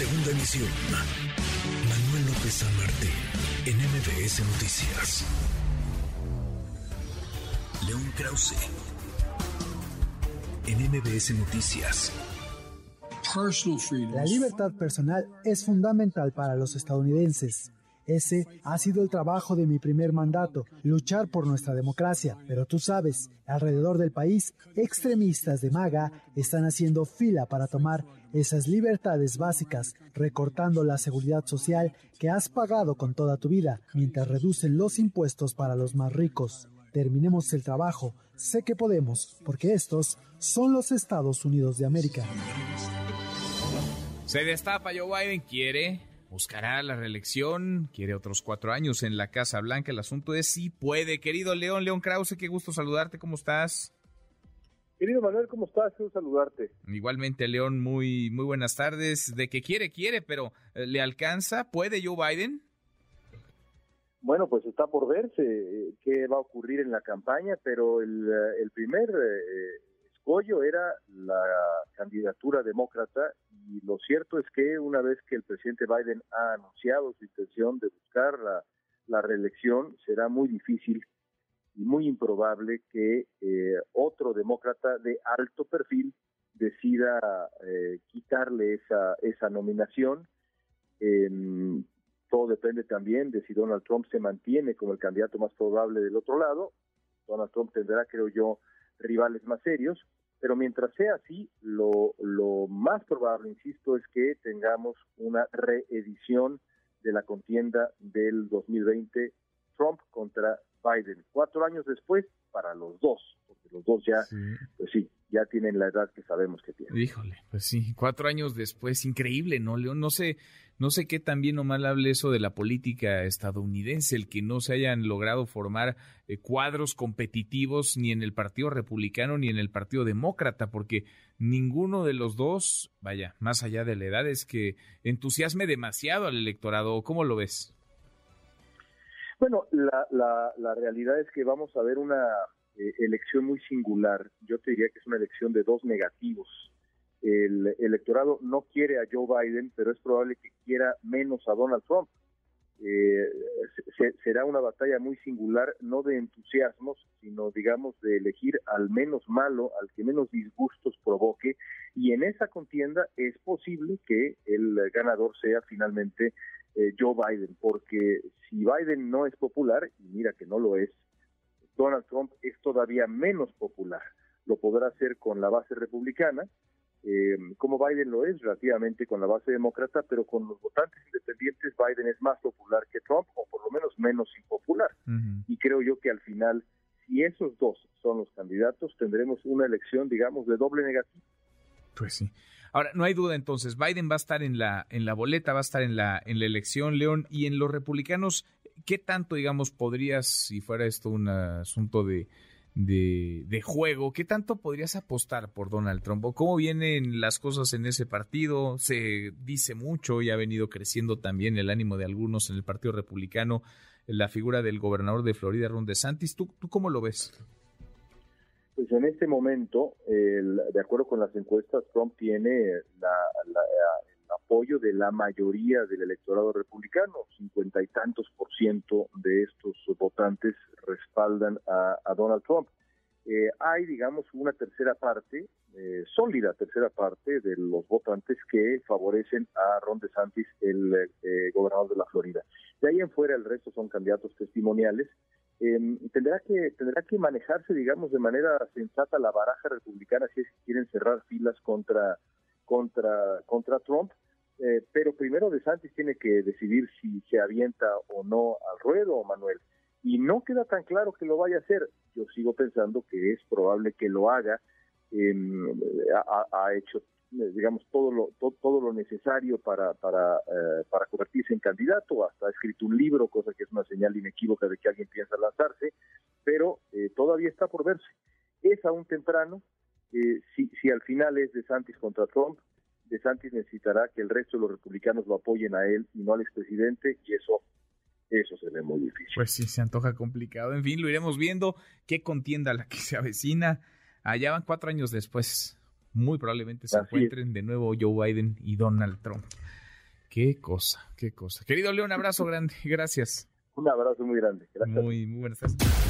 Segunda emisión. Manuel López San Martín, en MBS Noticias. León Krause, en MBS Noticias. La libertad personal es fundamental para los estadounidenses. Ese ha sido el trabajo de mi primer mandato, luchar por nuestra democracia. Pero tú sabes, alrededor del país, extremistas de MAGA están haciendo fila para tomar esas libertades básicas, recortando la seguridad social que has pagado con toda tu vida, mientras reducen los impuestos para los más ricos. Terminemos el trabajo, sé que podemos, porque estos son los Estados Unidos de América. Se destapa Joe Biden, quiere buscará la reelección, quiere otros cuatro años en la Casa Blanca. El asunto es si puede. Querido León, León Krause, qué gusto saludarte, ¿cómo estás? Querido Manuel, ¿cómo estás? Quiero saludarte. Igualmente, León, muy, muy buenas tardes. De que quiere, quiere, pero eh, ¿le alcanza? ¿Puede Joe Biden? Bueno, pues está por verse eh, qué va a ocurrir en la campaña, pero el, eh, el primer escollo era la candidatura demócrata y lo cierto es que una vez que el presidente Biden ha anunciado su intención de buscar la, reelección, será muy difícil y muy improbable que eh, otro demócrata de alto perfil decida eh, quitarle esa, esa nominación. todo depende también de si Donald Trump se mantiene como el candidato más probable del otro lado. Donald Trump tendrá, creo yo, rivales más serios, pero mientras sea así, lo, lo más probable, insisto, es que tengamos una reedición de la contienda del 2020 Trump contra Biden. Cuatro años después, para los dos, porque los dos ya, pues sí, ya tienen la edad que sabemos que tienen. Híjole, pues sí, cuatro años después, increíble, ¿no, León? No sé, no sé qué tan bien o mal hable eso de la política estadounidense, el que no se hayan logrado formar eh, cuadros competitivos ni en el Partido Republicano ni en el Partido Demócrata, porque ninguno de los dos, vaya, más allá de la edad, es que entusiasme demasiado al electorado. ¿Cómo lo ves? Bueno, la, la, la realidad es que vamos a ver una eh, elección muy singular. Yo te diría que es una elección de dos negativos. El electorado no quiere a Joe Biden, pero es probable que quiera menos a Donald Trump. Eh, será una batalla muy singular, no de entusiasmos, sino digamos de elegir al menos malo, al que menos disgustos provoque, y en esa contienda es posible que el ganador sea finalmente eh, Joe Biden, porque si Biden no es popular, y mira que no lo es, Donald Trump es todavía menos popular. Lo podrá hacer con la base republicana, eh, como Biden lo es relativamente con la base demócrata, pero con los votantes independientes Biden es más popular que Trump, o por lo menos menos impopular. Y creo yo que al final, si esos dos son los candidatos, tendremos una elección, digamos, de doble negativo. Pues sí. Ahora, no hay duda entonces, Biden va a estar en la, en la boleta, va a estar en la, en la elección, León, y en los republicanos, ¿qué tanto, digamos, podrías, si fuera esto un asunto de, de, juego, qué tanto podrías apostar por Donald Trump? ¿Cómo vienen las cosas en ese partido? Se dice mucho y ha venido creciendo también el ánimo de algunos en el Partido Republicano, la figura del gobernador de Florida, Ron DeSantis. ¿Tú, tú cómo lo ves? Pues en este momento, de acuerdo con las encuestas, Trump tiene la, apoyo de la mayoría del electorado republicano, cincuenta y tantos por ciento de estos votantes respaldan a, Donald Trump. Eh, hay, digamos, una tercera parte, eh, sólida tercera parte de los votantes que favorecen a Ron DeSantis, el eh, gobernador de la Florida. De ahí en fuera el resto son candidatos testimoniales. tendrá que tendrá que manejarse, digamos, de manera sensata la baraja republicana si es que quieren cerrar filas contra contra contra Trump eh, pero primero De Santis tiene que decidir si se avienta o no al ruedo, Manuel. Y no queda tan claro que lo vaya a hacer. Yo sigo pensando que es probable que lo haga. Em, ha, hecho, digamos, todo lo, todo, lo necesario para, para, eh, para convertirse en candidato. Hasta ha escrito un libro, cosa que es una señal inequívoca de que alguien piensa lanzarse. Pero eh, todavía está por verse. Es aún temprano. si, si al final es De Santis contra Trump, de Santis necesitará que el resto de los republicanos lo apoyen a él y no al expresidente, y eso, eso se ve muy difícil. Pues sí, se antoja complicado. En fin, lo iremos viendo. ¿Qué contienda la que se avecina? Allá van cuatro años después. Muy probablemente se encuentren de nuevo Joe Biden y Donald Trump. Qué cosa, qué cosa. Querido León, abrazo grande, gracias. Un abrazo muy grande. Gracias. Muy, muy buenas tardes.